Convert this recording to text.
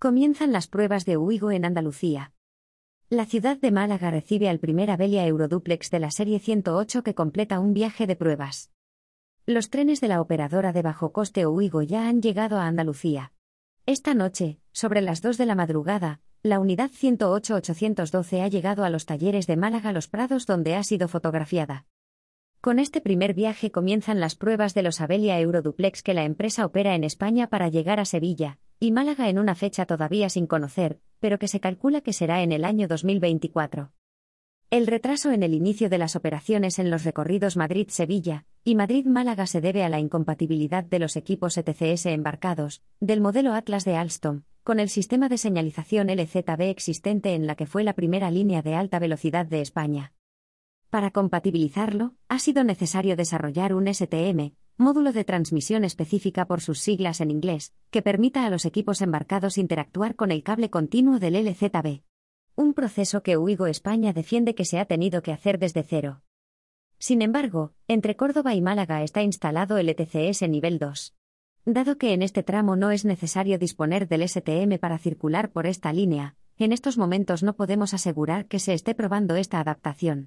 Comienzan las pruebas de Uigo en Andalucía. La ciudad de Málaga recibe al primer Avelia Euroduplex de la serie 108 que completa un viaje de pruebas. Los trenes de la operadora de bajo coste Uigo ya han llegado a Andalucía. Esta noche, sobre las 2 de la madrugada, la unidad 108-812 ha llegado a los talleres de Málaga Los Prados donde ha sido fotografiada. Con este primer viaje comienzan las pruebas de los Avelia Euroduplex que la empresa opera en España para llegar a Sevilla, y Málaga en una fecha todavía sin conocer, pero que se calcula que será en el año 2024. El retraso en el inicio de las operaciones en los recorridos Madrid-Sevilla y Madrid-Málaga se debe a la incompatibilidad de los equipos ETCS embarcados, del modelo Atlas de Alstom, con el sistema de señalización LZB existente en la que fue la primera línea de alta velocidad de España. Para compatibilizarlo, ha sido necesario desarrollar un STM, módulo de transmisión específica por sus siglas en inglés, que permita a los equipos embarcados interactuar con el cable continuo del LZB. Un proceso que Uigo España defiende que se ha tenido que hacer desde cero. Sin embargo, entre Córdoba y Málaga está instalado el ETCS nivel 2. Dado que en este tramo no es necesario disponer del STM para circular por esta línea, en estos momentos no podemos asegurar que se esté probando esta adaptación.